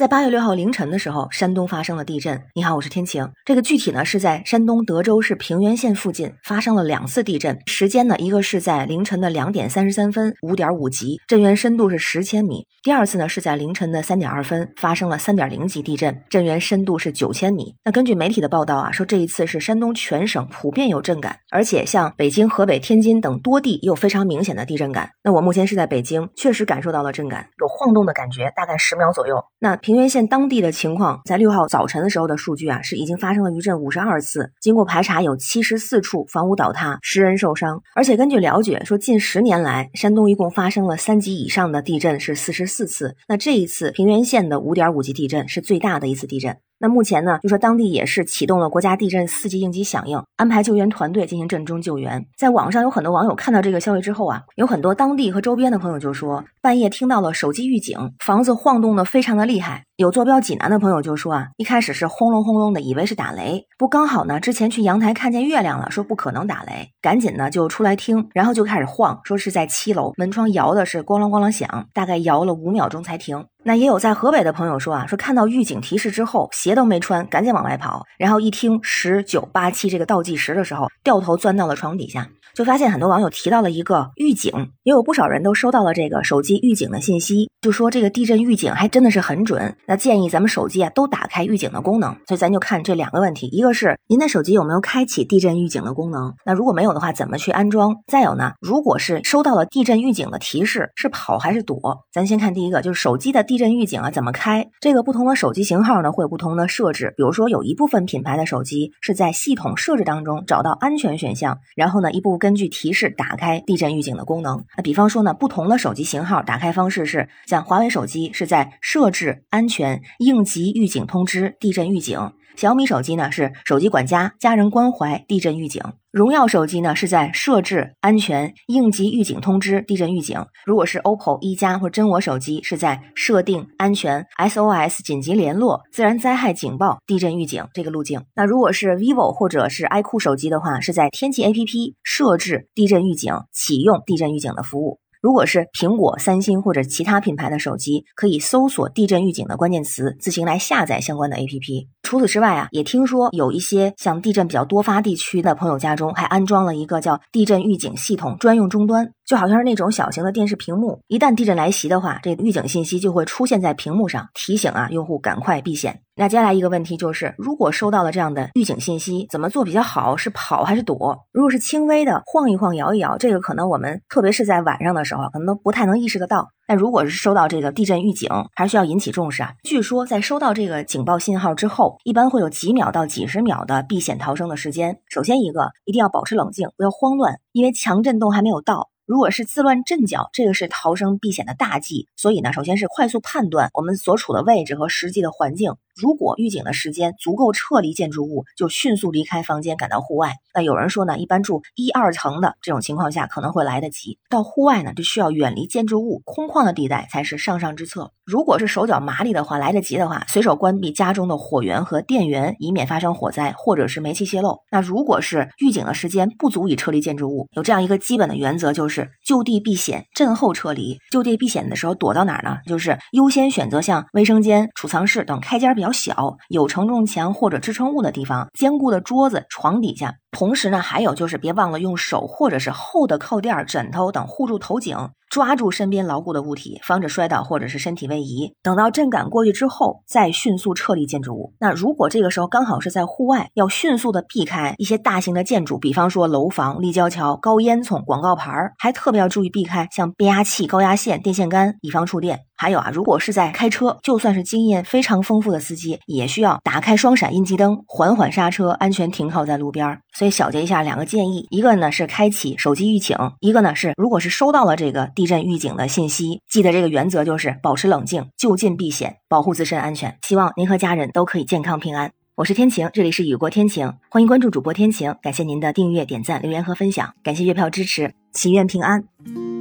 在八月六号凌晨的时候，山东发生了地震。你好，我是天晴。这个具体呢是在山东德州市平原县附近发生了两次地震，时间呢一个是在凌晨的两点三十三分，五点五级，震源深度是十千米；第二次呢是在凌晨的三点二分，发生了三点零级地震，震源深度是九千米。那根据媒体的报道啊，说这一次是山东全省普遍有震感，而且像北京、河北、天津等多地也有非常明显的地震感。那我目前是在北京，确实感受到了震感，有晃动的感觉，大概十秒左右。那平原县当地的情况，在六号早晨的时候的数据啊，是已经发生了余震五十二次，经过排查有七十四处房屋倒塌，十人受伤。而且根据了解，说近十年来，山东一共发生了三级以上的地震是四十四次。那这一次平原县的五点五级地震是最大的一次地震。那目前呢，就说当地也是启动了国家地震四级应急响应，安排救援团队进行震中救援。在网上有很多网友看到这个消息之后啊，有很多当地和周边的朋友就说，半夜听到了手机预警，房子晃动的非常的厉害。有坐标济南的朋友就说啊，一开始是轰隆轰隆的，以为是打雷，不刚好呢，之前去阳台看见月亮了，说不可能打雷，赶紧呢就出来听，然后就开始晃，说是在七楼，门窗摇的是咣啷咣啷响，大概摇了五秒钟才停。那也有在河北的朋友说啊，说看到预警提示之后，鞋都没穿，赶紧往外跑，然后一听十九八七这个倒计时的时候，掉头钻到了床底下。就发现很多网友提到了一个预警，也有不少人都收到了这个手机预警的信息，就说这个地震预警还真的是很准。那建议咱们手机啊都打开预警的功能。所以咱就看这两个问题，一个是您的手机有没有开启地震预警的功能？那如果没有的话，怎么去安装？再有呢，如果是收到了地震预警的提示，是跑还是躲？咱先看第一个，就是手机的地震预警啊怎么开？这个不同的手机型号呢会有不同的设置，比如说有一部分品牌的手机是在系统设置当中找到安全选项，然后呢一步跟。根据提示打开地震预警的功能。那比方说呢，不同的手机型号打开方式是，像华为手机是在设置安全应急预警通知地震预警。小米手机呢是手机管家、家人关怀、地震预警；荣耀手机呢是在设置安全应急预警通知、地震预警。如果是 OPPO、一加或真我手机，是在设定安全 SOS 紧急联络、自然灾害警报、地震预警这个路径。那如果是 vivo 或者是 iQOO 手机的话，是在天气 APP 设置地震预警、启用地震预警的服务。如果是苹果、三星或者其他品牌的手机，可以搜索地震预警的关键词，自行来下载相关的 APP。除此之外啊，也听说有一些像地震比较多发地区的朋友家中，还安装了一个叫地震预警系统专用终端，就好像是那种小型的电视屏幕。一旦地震来袭的话，这预警信息就会出现在屏幕上，提醒啊用户赶快避险。那接下来一个问题就是，如果收到了这样的预警信息，怎么做比较好？是跑还是躲？如果是轻微的晃一晃、摇一摇，这个可能我们特别是在晚上的时候，可能都不太能意识得到。但如果是收到这个地震预警，还是需要引起重视啊。据说在收到这个警报信号之后，一般会有几秒到几十秒的避险逃生的时间。首先一个，一定要保持冷静，不要慌乱，因为强震动还没有到。如果是自乱阵脚，这个是逃生避险的大忌。所以呢，首先是快速判断我们所处的位置和实际的环境。如果预警的时间足够撤离建筑物，就迅速离开房间，赶到户外。那有人说呢，一般住一二层的这种情况下可能会来得及。到户外呢，就需要远离建筑物，空旷的地带才是上上之策。如果是手脚麻利的话，来得及的话，随手关闭家中的火源和电源，以免发生火灾或者是煤气泄漏。那如果是预警的时间不足以撤离建筑物，有这样一个基本的原则，就是就地避险，震后撤离。就地避险的时候躲到哪儿呢？就是优先选择像卫生间、储藏室等开间比较小、有承重墙或者支撑物的地方，坚固的桌子、床底下。同时呢，还有就是别忘了用手或者是厚的靠垫、枕头等护住头颈。抓住身边牢固的物体，防止摔倒或者是身体位移。等到震感过去之后，再迅速撤离建筑物。那如果这个时候刚好是在户外，要迅速的避开一些大型的建筑，比方说楼房、立交桥、高烟囱、广告牌儿，还特别要注意避开像变压器、高压线、电线杆，以防触电。还有啊，如果是在开车，就算是经验非常丰富的司机，也需要打开双闪应急灯，缓缓刹车，安全停靠在路边。所以小结一下两个建议：一个呢是开启手机预警，一个呢是如果是收到了这个地震预警的信息，记得这个原则就是保持冷静，就近避险，保护自身安全。希望您和家人都可以健康平安。我是天晴，这里是雨过天晴，欢迎关注主播天晴，感谢您的订阅、点赞、留言和分享，感谢月票支持，祈愿平安，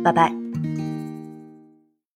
拜拜。